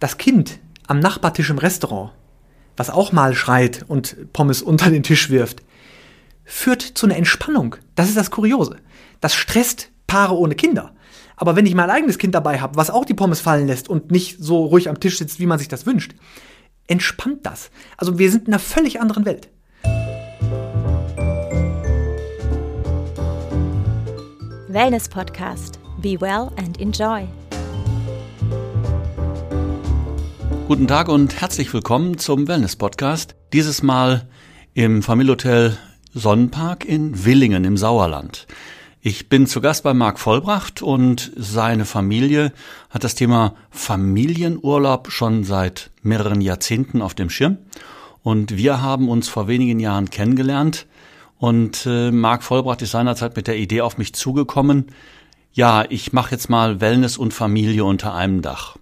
das Kind am Nachbartisch im Restaurant, was auch mal schreit und Pommes unter den Tisch wirft, führt zu einer Entspannung. Das ist das Kuriose. Das stresst Paare ohne Kinder. Aber wenn ich mein eigenes Kind dabei habe, was auch die Pommes fallen lässt und nicht so ruhig am Tisch sitzt, wie man sich das wünscht, entspannt das. Also wir sind in einer völlig anderen Welt. Wellness Podcast. Be well and enjoy. Guten Tag und herzlich willkommen zum Wellness Podcast. Dieses Mal im Familienhotel Sonnenpark in Willingen im Sauerland. Ich bin zu Gast bei Marc Vollbracht und seine Familie hat das Thema Familienurlaub schon seit mehreren Jahrzehnten auf dem Schirm. Und wir haben uns vor wenigen Jahren kennengelernt und äh, Marc Vollbracht ist seinerzeit mit der Idee auf mich zugekommen, ja, ich mache jetzt mal Wellness und Familie unter einem Dach.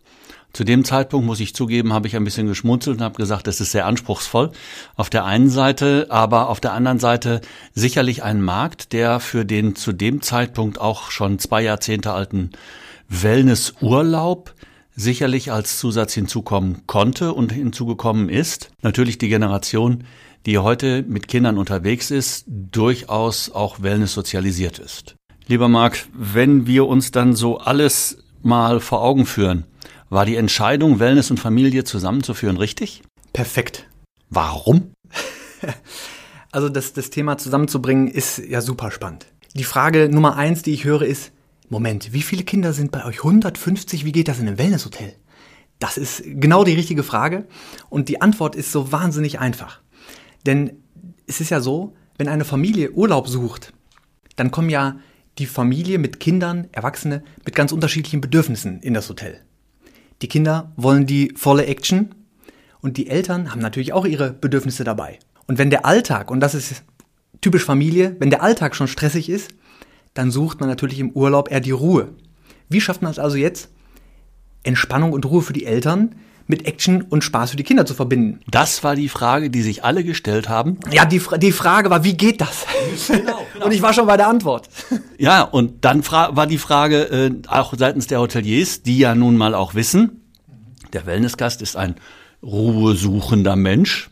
Zu dem Zeitpunkt, muss ich zugeben, habe ich ein bisschen geschmunzelt und habe gesagt, das ist sehr anspruchsvoll. Auf der einen Seite, aber auf der anderen Seite sicherlich ein Markt, der für den zu dem Zeitpunkt auch schon zwei Jahrzehnte alten Wellnessurlaub sicherlich als Zusatz hinzukommen konnte und hinzugekommen ist. Natürlich die Generation, die heute mit Kindern unterwegs ist, durchaus auch Wellness sozialisiert ist. Lieber Marc, wenn wir uns dann so alles mal vor Augen führen, war die Entscheidung, Wellness und Familie zusammenzuführen, richtig? Perfekt. Warum? Also das, das Thema zusammenzubringen ist ja super spannend. Die Frage Nummer eins, die ich höre, ist, Moment, wie viele Kinder sind bei euch? 150? Wie geht das in einem Wellnesshotel? Das ist genau die richtige Frage und die Antwort ist so wahnsinnig einfach. Denn es ist ja so, wenn eine Familie Urlaub sucht, dann kommen ja die Familie mit Kindern, Erwachsene mit ganz unterschiedlichen Bedürfnissen in das Hotel. Die Kinder wollen die volle Action und die Eltern haben natürlich auch ihre Bedürfnisse dabei. Und wenn der Alltag, und das ist typisch Familie, wenn der Alltag schon stressig ist, dann sucht man natürlich im Urlaub eher die Ruhe. Wie schafft man es also jetzt, Entspannung und Ruhe für die Eltern mit Action und Spaß für die Kinder zu verbinden? Das war die Frage, die sich alle gestellt haben. Ja, die, die Frage war, wie geht das? Genau, genau. Und ich war schon bei der Antwort. Ja, und dann war die Frage äh, auch seitens der Hoteliers, die ja nun mal auch wissen, der Wellnessgast ist ein ruhesuchender Mensch,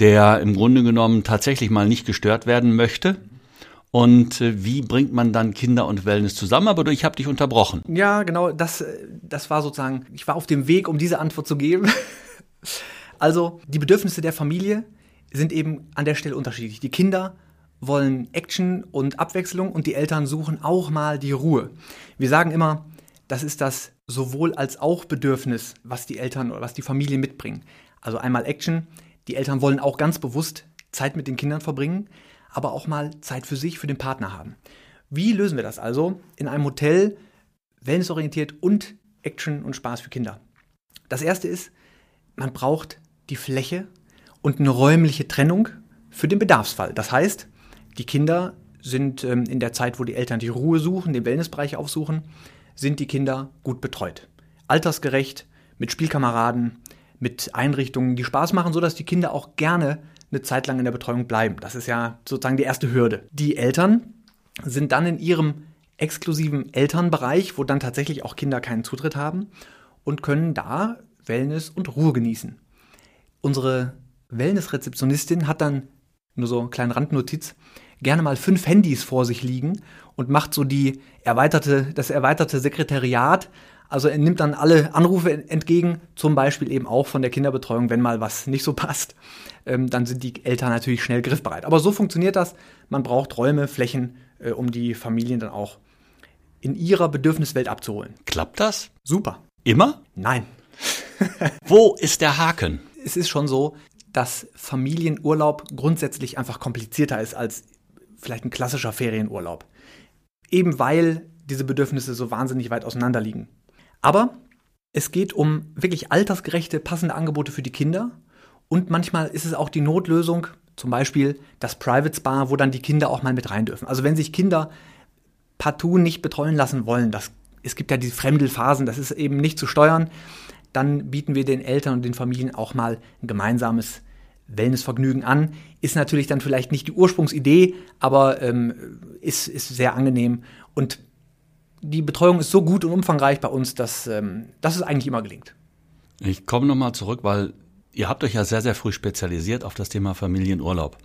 der im Grunde genommen tatsächlich mal nicht gestört werden möchte. Und äh, wie bringt man dann Kinder und Wellness zusammen? Aber ich habe dich unterbrochen. Ja, genau, das, äh, das war sozusagen, ich war auf dem Weg, um diese Antwort zu geben. also die Bedürfnisse der Familie sind eben an der Stelle unterschiedlich. Die Kinder wollen Action und Abwechslung und die Eltern suchen auch mal die Ruhe. Wir sagen immer, das ist das sowohl als auch Bedürfnis, was die Eltern oder was die Familie mitbringen. Also einmal Action. Die Eltern wollen auch ganz bewusst Zeit mit den Kindern verbringen aber auch mal Zeit für sich, für den Partner haben. Wie lösen wir das also in einem Hotel, wellnessorientiert und Action und Spaß für Kinder? Das erste ist, man braucht die Fläche und eine räumliche Trennung für den Bedarfsfall. Das heißt, die Kinder sind ähm, in der Zeit, wo die Eltern die Ruhe suchen, den Wellnessbereich aufsuchen, sind die Kinder gut betreut. Altersgerecht, mit Spielkameraden, mit Einrichtungen, die Spaß machen, sodass die Kinder auch gerne eine Zeit lang in der Betreuung bleiben. Das ist ja sozusagen die erste Hürde. Die Eltern sind dann in ihrem exklusiven Elternbereich, wo dann tatsächlich auch Kinder keinen Zutritt haben und können da Wellness und Ruhe genießen. Unsere Wellness-Rezeptionistin hat dann nur so eine kleine Randnotiz, gerne mal fünf Handys vor sich liegen und macht so die erweiterte, das erweiterte Sekretariat also er nimmt dann alle Anrufe entgegen, zum Beispiel eben auch von der Kinderbetreuung, wenn mal was nicht so passt. Ähm, dann sind die Eltern natürlich schnell griffbereit. Aber so funktioniert das. Man braucht Räume, Flächen, äh, um die Familien dann auch in ihrer Bedürfniswelt abzuholen. Klappt das? Super. Immer? Nein. Wo ist der Haken? Es ist schon so, dass Familienurlaub grundsätzlich einfach komplizierter ist als vielleicht ein klassischer Ferienurlaub. Eben weil diese Bedürfnisse so wahnsinnig weit auseinander liegen. Aber es geht um wirklich altersgerechte, passende Angebote für die Kinder. Und manchmal ist es auch die Notlösung, zum Beispiel das Private Spa, wo dann die Kinder auch mal mit rein dürfen. Also wenn sich Kinder partout nicht betreuen lassen wollen, das, es gibt ja diese Fremdelphasen, das ist eben nicht zu steuern, dann bieten wir den Eltern und den Familien auch mal ein gemeinsames Wellnessvergnügen an. Ist natürlich dann vielleicht nicht die Ursprungsidee, aber ähm, ist, ist sehr angenehm. Und die Betreuung ist so gut und umfangreich bei uns, dass, ähm, dass es eigentlich immer gelingt. Ich komme nochmal zurück, weil ihr habt euch ja sehr, sehr früh spezialisiert auf das Thema Familienurlaub.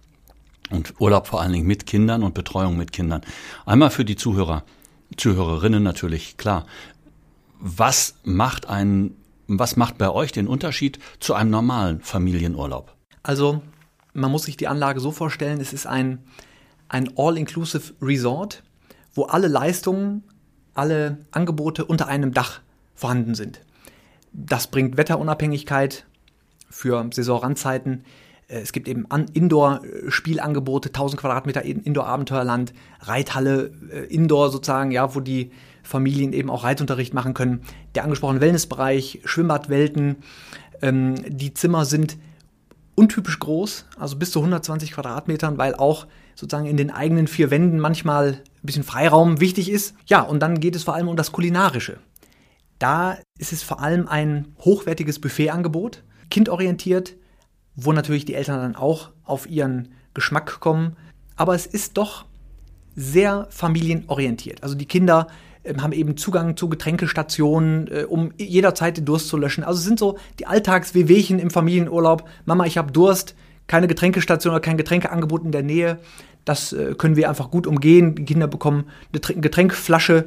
Und Urlaub vor allen Dingen mit Kindern und Betreuung mit Kindern. Einmal für die Zuhörer, Zuhörerinnen natürlich, klar. Was macht ein, was macht bei euch den Unterschied zu einem normalen Familienurlaub? Also, man muss sich die Anlage so vorstellen, es ist ein, ein All-Inclusive Resort, wo alle Leistungen, alle Angebote unter einem Dach vorhanden sind. Das bringt Wetterunabhängigkeit für Saisonrandzeiten. Äh, es gibt eben Indoor-Spielangebote, 1000 Quadratmeter Indoor-Abenteuerland, Reithalle, äh, Indoor sozusagen, ja, wo die Familien eben auch Reitunterricht machen können. Der angesprochene Wellnessbereich, Schwimmbadwelten. Ähm, die Zimmer sind untypisch groß, also bis zu 120 Quadratmetern, weil auch sozusagen in den eigenen vier Wänden manchmal bisschen Freiraum wichtig ist. Ja, und dann geht es vor allem um das Kulinarische. Da ist es vor allem ein hochwertiges Buffetangebot, kindorientiert, wo natürlich die Eltern dann auch auf ihren Geschmack kommen. Aber es ist doch sehr familienorientiert. Also die Kinder äh, haben eben Zugang zu Getränkestationen, äh, um jederzeit den Durst zu löschen. Also es sind so die Alltagswehwehchen im Familienurlaub. Mama, ich habe Durst, keine Getränkestation oder kein Getränkeangebot in der Nähe. Das äh, können wir einfach gut umgehen. Die Kinder bekommen eine Getränkflasche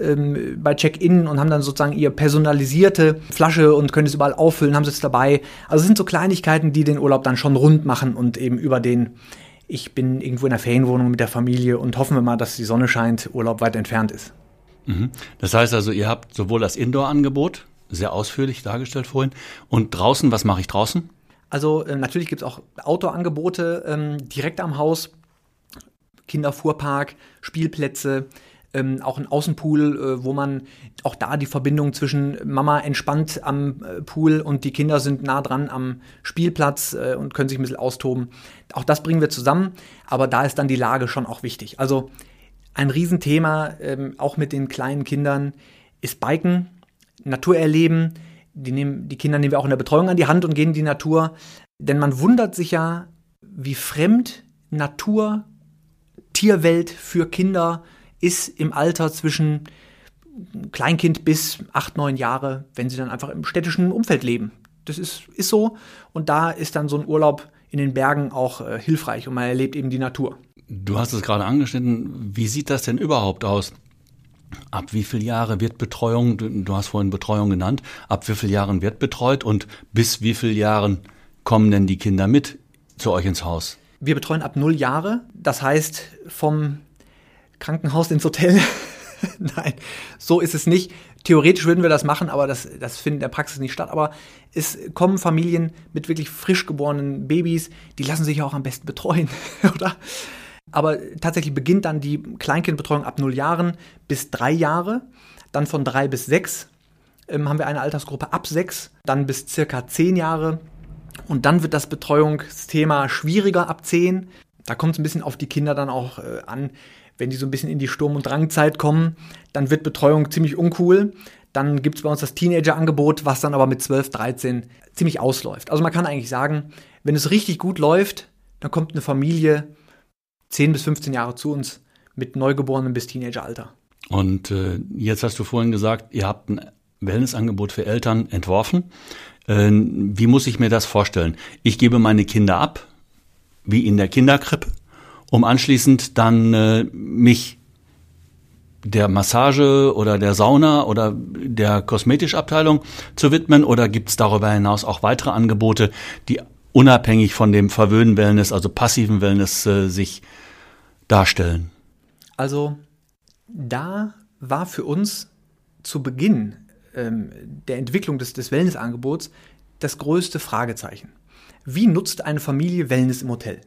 ähm, bei Check-in und haben dann sozusagen ihre personalisierte Flasche und können es überall auffüllen, haben sie es dabei. Also es sind so Kleinigkeiten, die den Urlaub dann schon rund machen und eben über den ich bin irgendwo in der Ferienwohnung mit der Familie und hoffen wir mal, dass die Sonne scheint, Urlaub weit entfernt ist. Mhm. Das heißt also, ihr habt sowohl das Indoor-Angebot, sehr ausführlich dargestellt vorhin, und draußen, was mache ich draußen? Also äh, natürlich gibt es auch Outdoor-Angebote ähm, direkt am Haus, Kinderfuhrpark, Spielplätze, ähm, auch ein Außenpool, äh, wo man auch da die Verbindung zwischen Mama entspannt am äh, Pool und die Kinder sind nah dran am Spielplatz äh, und können sich ein bisschen austoben. Auch das bringen wir zusammen, aber da ist dann die Lage schon auch wichtig. Also ein Riesenthema, ähm, auch mit den kleinen Kindern, ist Biken, Natur erleben. Die, nehmen, die Kinder nehmen wir auch in der Betreuung an die Hand und gehen in die Natur. Denn man wundert sich ja, wie fremd Natur, Tierwelt für Kinder ist im Alter zwischen Kleinkind bis acht, neun Jahre, wenn sie dann einfach im städtischen Umfeld leben. Das ist, ist so. Und da ist dann so ein Urlaub in den Bergen auch äh, hilfreich und man erlebt eben die Natur. Du hast es gerade angeschnitten. Wie sieht das denn überhaupt aus? Ab wie viele Jahre wird Betreuung, du hast vorhin Betreuung genannt, ab wie vielen Jahren wird betreut und bis wie vielen Jahren kommen denn die Kinder mit zu euch ins Haus? Wir betreuen ab null Jahre. Das heißt, vom Krankenhaus ins Hotel. Nein, so ist es nicht. Theoretisch würden wir das machen, aber das, das findet in der Praxis nicht statt. Aber es kommen Familien mit wirklich frisch geborenen Babys, die lassen sich ja auch am besten betreuen, oder? Aber tatsächlich beginnt dann die Kleinkindbetreuung ab 0 Jahren bis 3 Jahre. Dann von 3 bis 6 ähm, haben wir eine Altersgruppe ab 6, dann bis circa 10 Jahre. Und dann wird das Betreuungsthema schwieriger ab 10. Da kommt es ein bisschen auf die Kinder dann auch äh, an wenn die so ein bisschen in die Sturm- und Drangzeit kommen, dann wird Betreuung ziemlich uncool. Dann gibt es bei uns das Teenager-Angebot, was dann aber mit 12, 13 ziemlich ausläuft. Also man kann eigentlich sagen, wenn es richtig gut läuft, dann kommt eine Familie 10 bis 15 Jahre zu uns mit Neugeborenen bis Teenageralter. Und äh, jetzt hast du vorhin gesagt, ihr habt ein Wellnessangebot für Eltern entworfen. Äh, wie muss ich mir das vorstellen? Ich gebe meine Kinder ab, wie in der Kinderkrippe, um anschließend dann äh, mich der Massage oder der Sauna oder der Kosmetischabteilung zu widmen oder gibt es darüber hinaus auch weitere Angebote, die unabhängig von dem verwöhnen Wellness, also passiven Wellness äh, sich darstellen? Also da war für uns zu Beginn ähm, der Entwicklung des, des Wellnessangebots das größte Fragezeichen. Wie nutzt eine Familie Wellness im Hotel?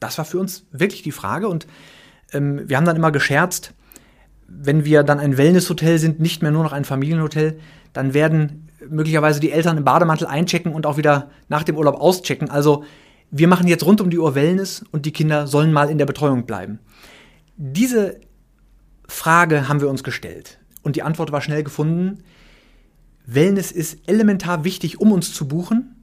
Das war für uns wirklich die Frage und ähm, wir haben dann immer gescherzt, wenn wir dann ein Wellnesshotel sind, nicht mehr nur noch ein Familienhotel, dann werden möglicherweise die Eltern im Bademantel einchecken und auch wieder nach dem Urlaub auschecken. Also wir machen jetzt rund um die Uhr Wellness und die Kinder sollen mal in der Betreuung bleiben. Diese Frage haben wir uns gestellt und die Antwort war schnell gefunden. Wellness ist elementar wichtig, um uns zu buchen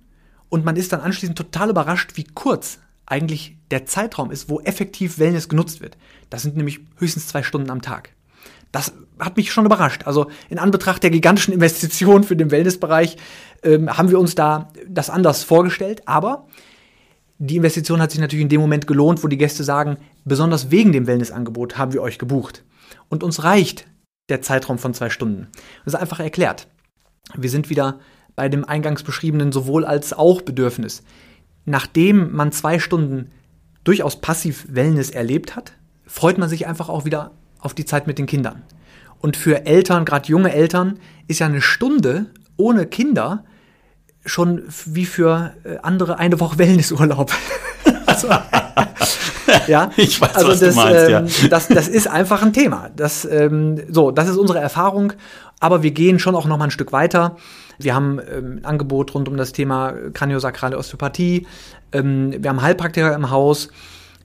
und man ist dann anschließend total überrascht, wie kurz eigentlich der Zeitraum ist, wo effektiv Wellness genutzt wird. Das sind nämlich höchstens zwei Stunden am Tag. Das hat mich schon überrascht. Also in Anbetracht der gigantischen Investitionen für den Wellnessbereich ähm, haben wir uns da das anders vorgestellt. Aber die Investition hat sich natürlich in dem Moment gelohnt, wo die Gäste sagen, besonders wegen dem Wellnessangebot haben wir euch gebucht. Und uns reicht der Zeitraum von zwei Stunden. Das ist einfach erklärt. Wir sind wieder bei dem eingangs beschriebenen sowohl als auch Bedürfnis. Nachdem man zwei Stunden durchaus passiv Wellness erlebt hat, freut man sich einfach auch wieder auf die Zeit mit den Kindern. Und für Eltern, gerade junge Eltern, ist ja eine Stunde ohne Kinder schon wie für äh, andere eine Woche Wellnessurlaub. also, ja, ich weiß, also was das, du meinst, ja. ähm, das, das ist einfach ein Thema. Das, ähm, so, das ist unsere Erfahrung, aber wir gehen schon auch noch mal ein Stück weiter. Wir haben ähm, ein Angebot rund um das Thema kraniosakrale Osteopathie. Ähm, wir haben Heilpraktiker im Haus.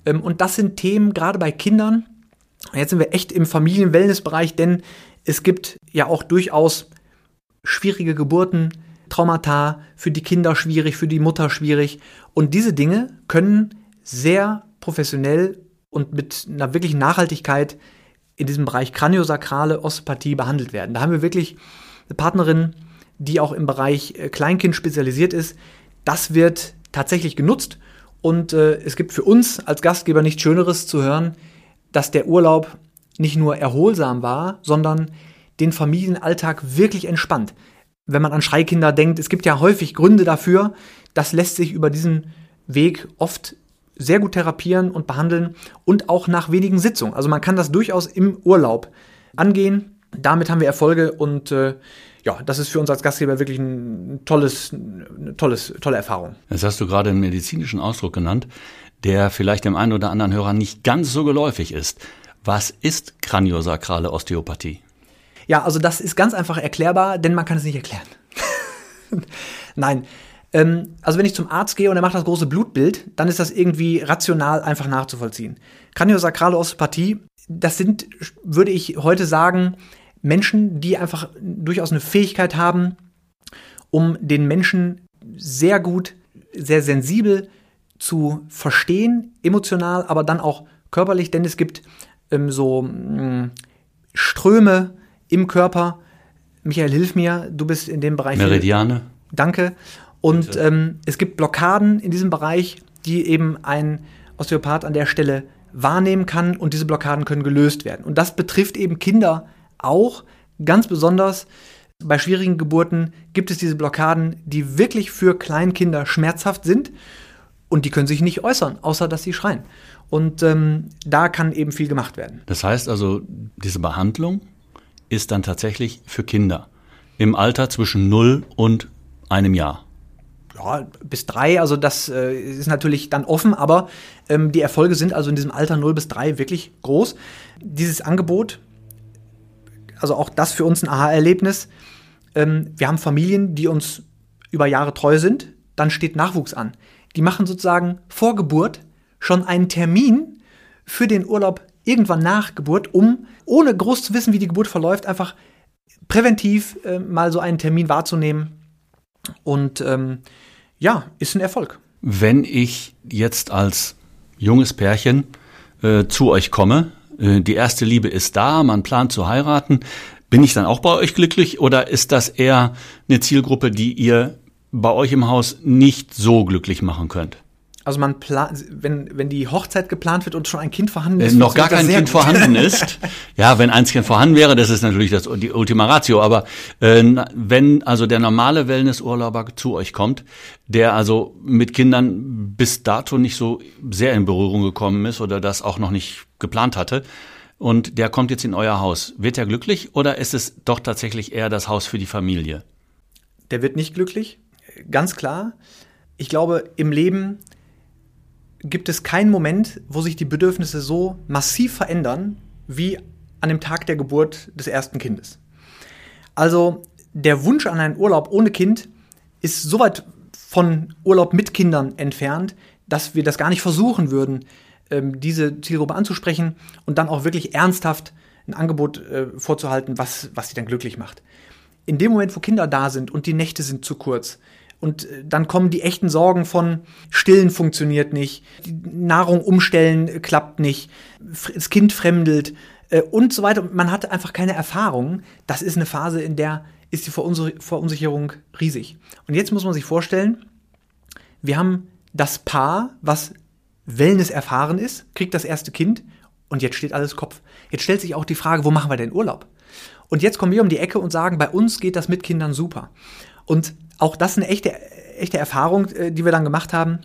Ähm, und das sind Themen, gerade bei Kindern. Jetzt sind wir echt im Familien-Wellness-Bereich, denn es gibt ja auch durchaus schwierige Geburten, Traumata, für die Kinder schwierig, für die Mutter schwierig. Und diese Dinge können sehr professionell und mit einer wirklichen Nachhaltigkeit in diesem Bereich kraniosakrale Osteopathie behandelt werden. Da haben wir wirklich eine Partnerin, die auch im Bereich äh, Kleinkind spezialisiert ist. Das wird tatsächlich genutzt und äh, es gibt für uns als Gastgeber nichts Schöneres zu hören, dass der Urlaub nicht nur erholsam war, sondern den Familienalltag wirklich entspannt wenn man an Schreikinder denkt, es gibt ja häufig Gründe dafür. Das lässt sich über diesen Weg oft sehr gut therapieren und behandeln und auch nach wenigen Sitzungen. Also man kann das durchaus im Urlaub angehen. Damit haben wir Erfolge und äh, ja, das ist für uns als Gastgeber wirklich ein tolles, eine tolles, tolle Erfahrung. Jetzt hast du gerade einen medizinischen Ausdruck genannt, der vielleicht dem einen oder anderen Hörer nicht ganz so geläufig ist. Was ist kraniosakrale Osteopathie? Ja, also das ist ganz einfach erklärbar, denn man kann es nicht erklären. Nein. Ähm, also wenn ich zum Arzt gehe und er macht das große Blutbild, dann ist das irgendwie rational einfach nachzuvollziehen. Kraniosakrale Osteopathie, das sind, würde ich heute sagen, Menschen, die einfach durchaus eine Fähigkeit haben, um den Menschen sehr gut, sehr sensibel zu verstehen, emotional, aber dann auch körperlich, denn es gibt ähm, so mh, mm, Ströme, im Körper. Michael, hilf mir, du bist in dem Bereich. Meridiane. Danke. Und ähm, es gibt Blockaden in diesem Bereich, die eben ein Osteopath an der Stelle wahrnehmen kann und diese Blockaden können gelöst werden. Und das betrifft eben Kinder auch ganz besonders. Bei schwierigen Geburten gibt es diese Blockaden, die wirklich für Kleinkinder schmerzhaft sind und die können sich nicht äußern, außer dass sie schreien. Und ähm, da kann eben viel gemacht werden. Das heißt also, diese Behandlung ist dann tatsächlich für Kinder im Alter zwischen 0 und einem Jahr. Ja, bis drei, also das äh, ist natürlich dann offen, aber ähm, die Erfolge sind also in diesem Alter 0 bis 3 wirklich groß. Dieses Angebot, also auch das für uns ein Aha-Erlebnis. Ähm, wir haben Familien, die uns über Jahre treu sind, dann steht Nachwuchs an. Die machen sozusagen vor Geburt schon einen Termin für den Urlaub irgendwann nach Geburt, um, ohne groß zu wissen, wie die Geburt verläuft, einfach präventiv äh, mal so einen Termin wahrzunehmen. Und ähm, ja, ist ein Erfolg. Wenn ich jetzt als junges Pärchen äh, zu euch komme, die erste Liebe ist da, man plant zu heiraten, bin ich dann auch bei euch glücklich oder ist das eher eine Zielgruppe, die ihr bei euch im Haus nicht so glücklich machen könnt? Also man plant, wenn, wenn die Hochzeit geplant wird und schon ein Kind vorhanden ist. Äh, noch gar kein Kind gut. vorhanden ist. Ja, wenn eins Kind vorhanden wäre, das ist natürlich das, die Ultima Ratio. Aber äh, wenn also der normale Wellnessurlauber zu euch kommt, der also mit Kindern bis dato nicht so sehr in Berührung gekommen ist oder das auch noch nicht geplant hatte, und der kommt jetzt in euer Haus, wird er glücklich oder ist es doch tatsächlich eher das Haus für die Familie? Der wird nicht glücklich, ganz klar. Ich glaube, im Leben gibt es keinen Moment, wo sich die Bedürfnisse so massiv verändern wie an dem Tag der Geburt des ersten Kindes. Also der Wunsch an einen Urlaub ohne Kind ist so weit von Urlaub mit Kindern entfernt, dass wir das gar nicht versuchen würden, ähm, diese Zielgruppe anzusprechen und dann auch wirklich ernsthaft ein Angebot äh, vorzuhalten, was, was sie dann glücklich macht. In dem Moment, wo Kinder da sind und die Nächte sind zu kurz, und äh, dann kommen die echten Sorgen von Stillen funktioniert nicht, Nahrung umstellen klappt nicht, das Kind fremdelt, äh, und so weiter. Man hatte einfach keine Erfahrung. Das ist eine Phase, in der ist die Verunsicherung riesig. Und jetzt muss man sich vorstellen, wir haben das Paar, was Wellness erfahren ist, kriegt das erste Kind und jetzt steht alles Kopf. Jetzt stellt sich auch die Frage, wo machen wir denn Urlaub? Und jetzt kommen wir um die Ecke und sagen, bei uns geht das mit Kindern super. Und auch das ist eine echte, echte Erfahrung, äh, die wir dann gemacht haben.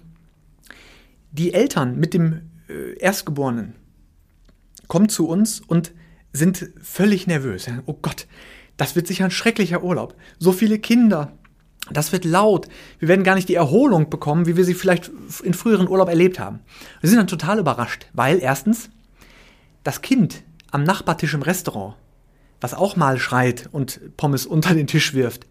Die Eltern mit dem äh, Erstgeborenen kommen zu uns und sind völlig nervös. Oh Gott, das wird sicher ein schrecklicher Urlaub. So viele Kinder. Das wird laut. Wir werden gar nicht die Erholung bekommen, wie wir sie vielleicht in früheren Urlaub erlebt haben. Wir sind dann total überrascht, weil erstens das Kind am Nachbartisch im Restaurant, was auch mal schreit und Pommes unter den Tisch wirft,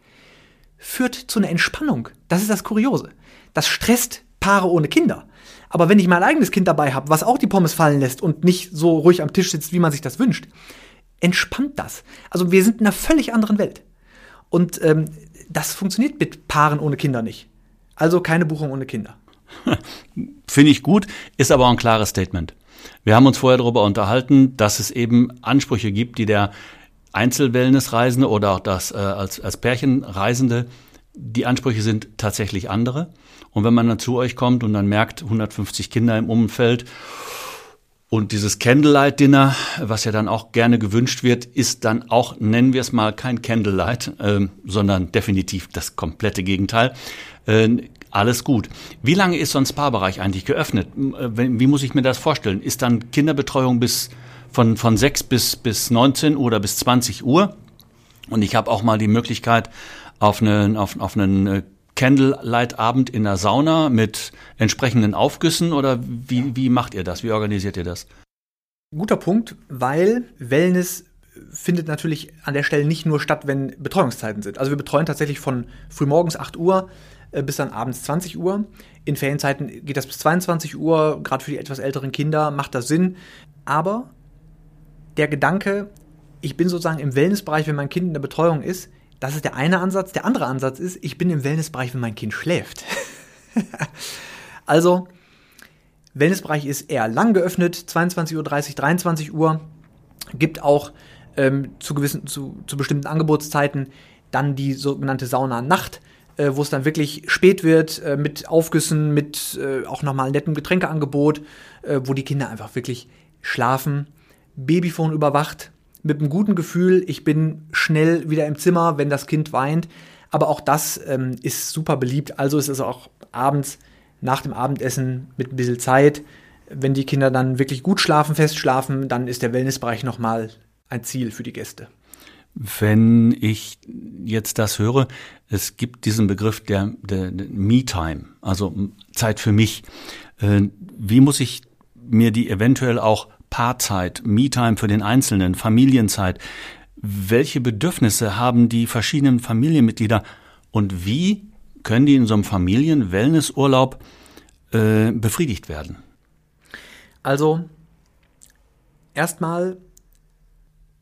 führt zu einer Entspannung. Das ist das Kuriose. Das stresst Paare ohne Kinder. Aber wenn ich mein eigenes Kind dabei habe, was auch die Pommes fallen lässt und nicht so ruhig am Tisch sitzt, wie man sich das wünscht, entspannt das. Also wir sind in einer völlig anderen Welt. Und ähm, das funktioniert mit Paaren ohne Kinder nicht. Also keine Buchung ohne Kinder. Finde ich gut, ist aber auch ein klares Statement. Wir haben uns vorher darüber unterhalten, dass es eben Ansprüche gibt, die der Einzelwellnessreisende oder auch das äh, als, als Pärchenreisende, die Ansprüche sind tatsächlich andere. Und wenn man dann zu euch kommt und dann merkt, 150 Kinder im Umfeld und dieses Candlelight Dinner, was ja dann auch gerne gewünscht wird, ist dann auch, nennen wir es mal, kein Candlelight, äh, sondern definitiv das komplette Gegenteil. Äh, alles gut. Wie lange ist so ein Spa-Bereich eigentlich geöffnet? Äh, wie muss ich mir das vorstellen? Ist dann Kinderbetreuung bis von, von 6 bis, bis 19 Uhr oder bis 20 Uhr? Und ich habe auch mal die Möglichkeit, auf einen, auf, auf einen äh, Candlelight-Abend in der Sauna mit entsprechenden Aufgüssen oder wie, wie macht ihr das? Wie organisiert ihr das? Guter Punkt, weil Wellness findet natürlich an der Stelle nicht nur statt, wenn Betreuungszeiten sind. Also wir betreuen tatsächlich von frühmorgens 8 Uhr äh, bis dann abends 20 Uhr. In Ferienzeiten geht das bis 22 Uhr. Gerade für die etwas älteren Kinder macht das Sinn. Aber der Gedanke, ich bin sozusagen im Wellnessbereich, wenn mein Kind in der Betreuung ist, das ist der eine Ansatz. Der andere Ansatz ist, ich bin im Wellnessbereich, wenn mein Kind schläft. also, Wellnessbereich ist eher lang geöffnet, 22.30 Uhr, 23 Uhr. Gibt auch ähm, zu, gewissen, zu, zu bestimmten Angebotszeiten dann die sogenannte Sauna-Nacht, äh, wo es dann wirklich spät wird, äh, mit Aufgüssen, mit äh, auch nochmal nettem Getränkeangebot, äh, wo die Kinder einfach wirklich schlafen. Babyphone überwacht, mit einem guten Gefühl, ich bin schnell wieder im Zimmer, wenn das Kind weint. Aber auch das ähm, ist super beliebt. Also ist es auch abends nach dem Abendessen mit ein bisschen Zeit. Wenn die Kinder dann wirklich gut schlafen, fest schlafen, dann ist der Wellnessbereich nochmal ein Ziel für die Gäste. Wenn ich jetzt das höre, es gibt diesen Begriff der, der, der Me-Time, also Zeit für mich. Äh, wie muss ich mir die eventuell auch Paarzeit, Me-Time für den Einzelnen, Familienzeit. Welche Bedürfnisse haben die verschiedenen Familienmitglieder und wie können die in so einem Familien-Wellnessurlaub äh, befriedigt werden? Also, erstmal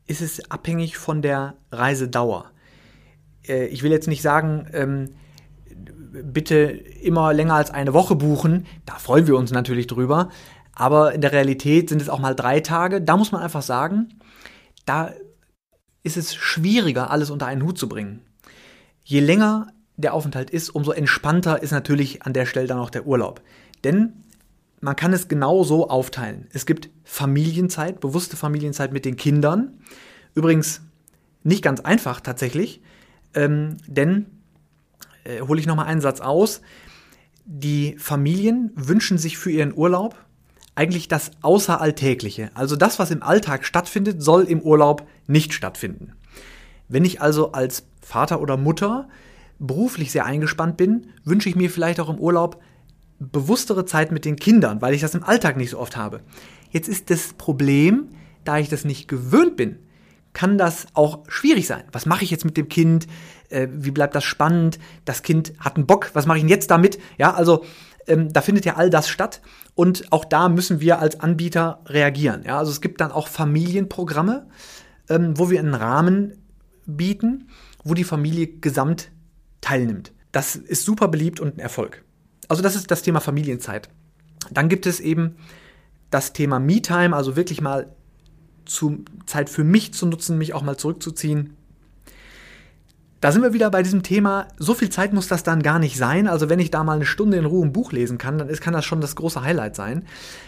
ist es abhängig von der Reisedauer. Äh, ich will jetzt nicht sagen, ähm, bitte immer länger als eine Woche buchen. Da freuen wir uns natürlich drüber. Aber in der Realität sind es auch mal drei Tage. Da muss man einfach sagen, da ist es schwieriger, alles unter einen Hut zu bringen. Je länger der Aufenthalt ist, umso entspannter ist natürlich an der Stelle dann auch der Urlaub. Denn man kann es genau so aufteilen. Es gibt Familienzeit, bewusste Familienzeit mit den Kindern. Übrigens nicht ganz einfach tatsächlich, ähm, denn äh, hole ich nochmal einen Satz aus. Die Familien wünschen sich für ihren Urlaub eigentlich das Außeralltägliche. Also das, was im Alltag stattfindet, soll im Urlaub nicht stattfinden. Wenn ich also als Vater oder Mutter beruflich sehr eingespannt bin, wünsche ich mir vielleicht auch im Urlaub bewusstere Zeit mit den Kindern, weil ich das im Alltag nicht so oft habe. Jetzt ist das Problem, da ich das nicht gewöhnt bin, kann das auch schwierig sein. Was mache ich jetzt mit dem Kind? Äh, wie bleibt das spannend? Das Kind hat einen Bock. Was mache ich denn jetzt damit? Ja, also ähm, da findet ja all das statt. Und auch da müssen wir als Anbieter reagieren. Ja, also es gibt dann auch Familienprogramme, ähm, wo wir einen Rahmen bieten, wo die Familie gesamt teilnimmt. Das ist super beliebt und ein Erfolg. Also das ist das Thema Familienzeit. Dann gibt es eben das Thema Me-Time, also wirklich mal zu, Zeit für mich zu nutzen, mich auch mal zurückzuziehen. Da sind wir wieder bei diesem Thema, so viel Zeit muss das dann gar nicht sein. Also wenn ich da mal eine Stunde in Ruhe ein Buch lesen kann, dann ist, kann das schon das große Highlight sein.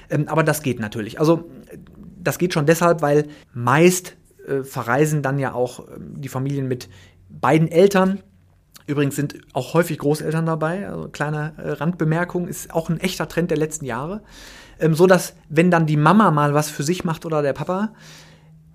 Ähm, aber das geht natürlich. Also das geht schon deshalb, weil meist äh, verreisen dann ja auch äh, die Familien mit beiden Eltern. Übrigens sind auch häufig Großeltern dabei. Also kleine äh, Randbemerkung, ist auch ein echter Trend der letzten Jahre. Ähm, so dass, wenn dann die Mama mal was für sich macht oder der Papa,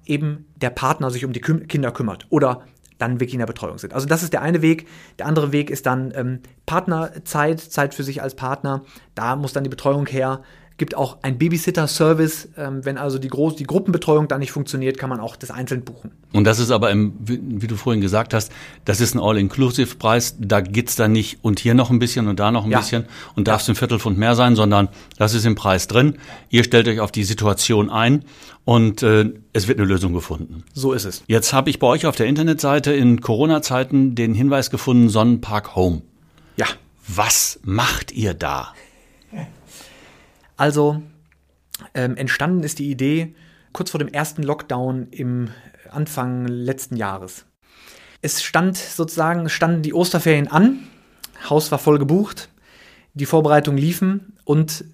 eben der Partner sich um die Küm Kinder kümmert. Oder dann wirklich in der Betreuung sind. Also das ist der eine Weg. Der andere Weg ist dann ähm, Partnerzeit, Zeit für sich als Partner. Da muss dann die Betreuung her gibt auch ein Babysitter-Service. Ähm, wenn also die, Groß die Gruppenbetreuung dann nicht funktioniert, kann man auch das einzeln buchen. Und das ist aber, im, wie, du vorhin gesagt hast, das ist ein All-Inclusive-Preis. Da geht's dann nicht und hier noch ein bisschen und da noch ein ja. bisschen und darf es ein Viertelpfund mehr sein, sondern das ist im Preis drin. Ihr stellt euch auf die Situation ein und äh, es wird eine Lösung gefunden. So ist es. Jetzt habe ich bei euch auf der Internetseite in Corona-Zeiten den Hinweis gefunden, Sonnenpark Home. Ja. Was macht ihr da? Also ähm, entstanden ist die Idee kurz vor dem ersten Lockdown im Anfang letzten Jahres. Es stand sozusagen, standen die Osterferien an, Haus war voll gebucht, die Vorbereitungen liefen und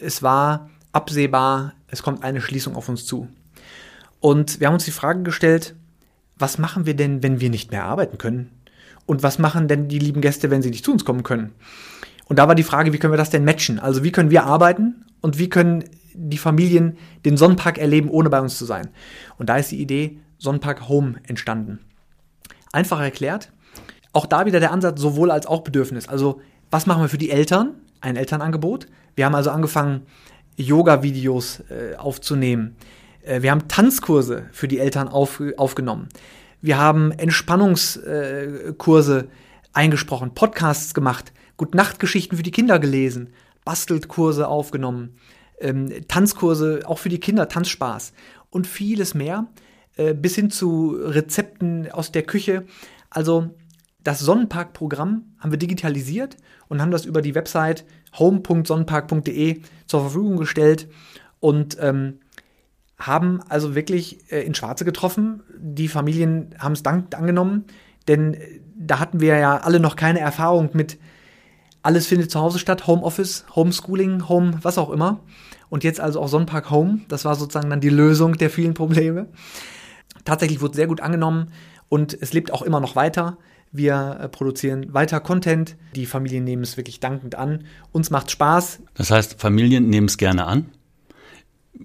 es war absehbar, es kommt eine Schließung auf uns zu. Und wir haben uns die Frage gestellt, was machen wir denn, wenn wir nicht mehr arbeiten können? Und was machen denn die lieben Gäste, wenn sie nicht zu uns kommen können? Und da war die Frage, wie können wir das denn matchen? Also wie können wir arbeiten und wie können die Familien den Sonnenpark erleben, ohne bei uns zu sein? Und da ist die Idee Sonnenpark Home entstanden. Einfach erklärt, auch da wieder der Ansatz sowohl als auch Bedürfnis. Also was machen wir für die Eltern? Ein Elternangebot. Wir haben also angefangen, Yoga-Videos äh, aufzunehmen. Äh, wir haben Tanzkurse für die Eltern auf, aufgenommen. Wir haben Entspannungskurse äh, eingesprochen, Podcasts gemacht Gute-Nacht-Geschichten für die Kinder gelesen, Bastelkurse aufgenommen, ähm, Tanzkurse auch für die Kinder, Tanzspaß und vieles mehr, äh, bis hin zu Rezepten aus der Küche. Also das Sonnenpark-Programm haben wir digitalisiert und haben das über die Website home.sonnenpark.de zur Verfügung gestellt und ähm, haben also wirklich äh, in Schwarze getroffen. Die Familien haben es dankend angenommen, denn äh, da hatten wir ja alle noch keine Erfahrung mit alles findet zu Hause statt, Homeoffice, Homeschooling, Home, was auch immer. Und jetzt also auch Sonnenpark Home. Das war sozusagen dann die Lösung der vielen Probleme. Tatsächlich wurde sehr gut angenommen und es lebt auch immer noch weiter. Wir äh, produzieren weiter Content. Die Familien nehmen es wirklich dankend an. Uns macht Spaß. Das heißt, Familien nehmen es gerne an.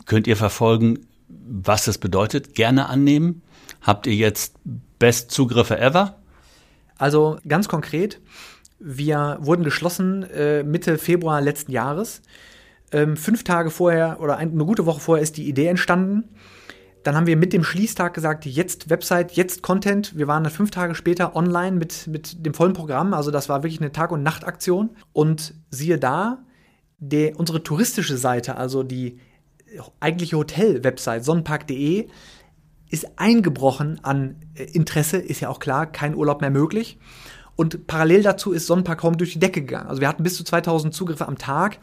Könnt ihr verfolgen, was das bedeutet? Gerne annehmen? Habt ihr jetzt Best Zugriffe ever? Also ganz konkret, wir wurden geschlossen äh, Mitte Februar letzten Jahres. Ähm, fünf Tage vorher oder ein, eine gute Woche vorher ist die Idee entstanden. Dann haben wir mit dem Schließtag gesagt, jetzt Website, jetzt Content. Wir waren dann fünf Tage später online mit, mit dem vollen Programm. Also das war wirklich eine Tag- und Nachtaktion. Und siehe da, der, unsere touristische Seite, also die eigentliche Hotel-Website sonnenpark.de, ist eingebrochen an äh, Interesse, ist ja auch klar, kein Urlaub mehr möglich. Und parallel dazu ist Sonnenpark Home durch die Decke gegangen. Also wir hatten bis zu 2000 Zugriffe am Tag.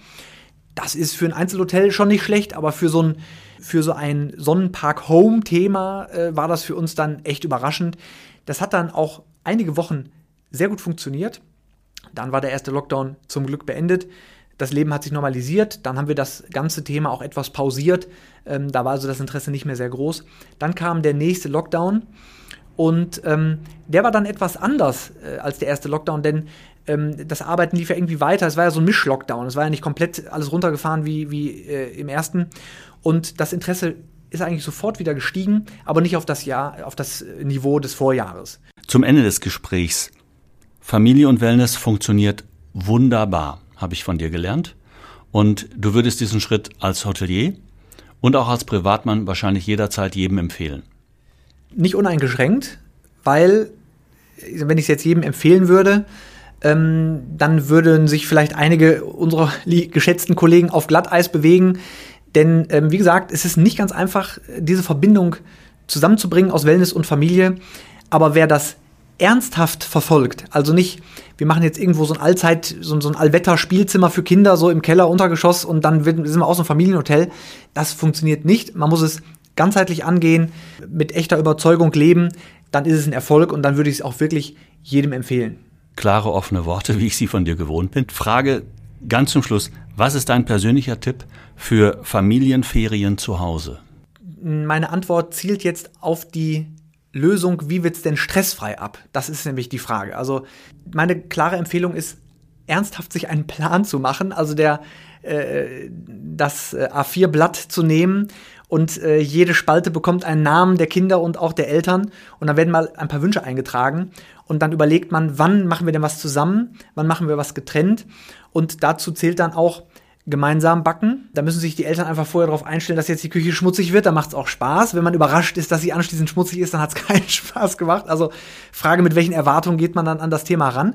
Das ist für ein Einzelhotel schon nicht schlecht, aber für so ein, für so ein Sonnenpark Home Thema äh, war das für uns dann echt überraschend. Das hat dann auch einige Wochen sehr gut funktioniert. Dann war der erste Lockdown zum Glück beendet. Das Leben hat sich normalisiert. Dann haben wir das ganze Thema auch etwas pausiert. Ähm, da war also das Interesse nicht mehr sehr groß. Dann kam der nächste Lockdown. Und ähm, der war dann etwas anders äh, als der erste Lockdown, denn ähm, das Arbeiten lief ja irgendwie weiter. Es war ja so ein Misch-Lockdown. Es war ja nicht komplett alles runtergefahren wie, wie äh, im ersten. Und das Interesse ist eigentlich sofort wieder gestiegen, aber nicht auf das Jahr, auf das Niveau des Vorjahres. Zum Ende des Gesprächs. Familie und Wellness funktioniert wunderbar, habe ich von dir gelernt. Und du würdest diesen Schritt als Hotelier und auch als Privatmann wahrscheinlich jederzeit jedem empfehlen nicht uneingeschränkt, weil, wenn ich es jetzt jedem empfehlen würde, ähm, dann würden sich vielleicht einige unserer geschätzten Kollegen auf Glatteis bewegen. Denn, ähm, wie gesagt, es ist nicht ganz einfach, diese Verbindung zusammenzubringen aus Wellness und Familie. Aber wer das ernsthaft verfolgt, also nicht, wir machen jetzt irgendwo so ein Allzeit, so, so ein Allwetter-Spielzimmer für Kinder, so im Keller, Untergeschoss und dann sind wir aus dem Familienhotel, das funktioniert nicht. Man muss es ganzheitlich angehen, mit echter Überzeugung leben, dann ist es ein Erfolg und dann würde ich es auch wirklich jedem empfehlen. Klare, offene Worte, wie ich sie von dir gewohnt bin. Frage ganz zum Schluss, was ist dein persönlicher Tipp für Familienferien zu Hause? Meine Antwort zielt jetzt auf die Lösung, wie wird es denn stressfrei ab? Das ist nämlich die Frage. Also meine klare Empfehlung ist, ernsthaft sich einen Plan zu machen, also der äh, das äh, A4-Blatt zu nehmen und äh, jede Spalte bekommt einen Namen der Kinder und auch der Eltern und dann werden mal ein paar Wünsche eingetragen und dann überlegt man, wann machen wir denn was zusammen, wann machen wir was getrennt und dazu zählt dann auch gemeinsam backen. Da müssen sich die Eltern einfach vorher darauf einstellen, dass jetzt die Küche schmutzig wird. Da macht es auch Spaß. Wenn man überrascht ist, dass sie anschließend schmutzig ist, dann hat es keinen Spaß gemacht. Also Frage, mit welchen Erwartungen geht man dann an das Thema ran?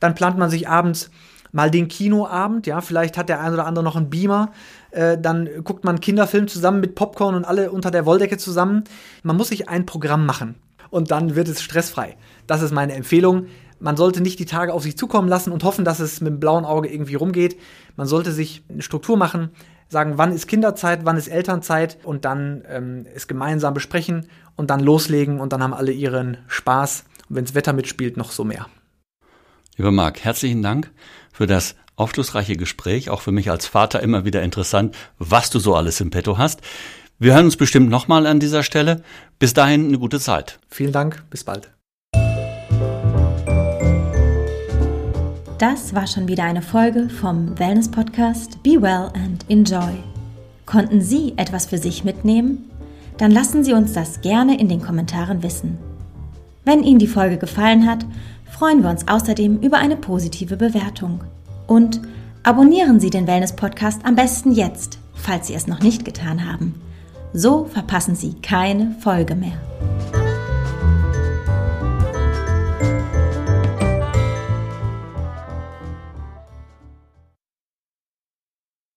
Dann plant man sich abends mal den Kinoabend, ja, vielleicht hat der ein oder andere noch einen Beamer, äh, dann guckt man Kinderfilm zusammen mit Popcorn und alle unter der Wolldecke zusammen. Man muss sich ein Programm machen und dann wird es stressfrei. Das ist meine Empfehlung. Man sollte nicht die Tage auf sich zukommen lassen und hoffen, dass es mit dem blauen Auge irgendwie rumgeht. Man sollte sich eine Struktur machen, sagen, wann ist Kinderzeit, wann ist Elternzeit und dann ähm, es gemeinsam besprechen und dann loslegen und dann haben alle ihren Spaß und wenn das Wetter mitspielt, noch so mehr. Lieber Marc, herzlichen Dank für das aufschlussreiche Gespräch. Auch für mich als Vater immer wieder interessant, was du so alles im Petto hast. Wir hören uns bestimmt nochmal an dieser Stelle. Bis dahin eine gute Zeit. Vielen Dank, bis bald. Das war schon wieder eine Folge vom Wellness Podcast Be Well and Enjoy. Konnten Sie etwas für sich mitnehmen? Dann lassen Sie uns das gerne in den Kommentaren wissen. Wenn Ihnen die Folge gefallen hat, freuen wir uns außerdem über eine positive Bewertung. Und abonnieren Sie den Wellness Podcast am besten jetzt, falls Sie es noch nicht getan haben. So verpassen Sie keine Folge mehr.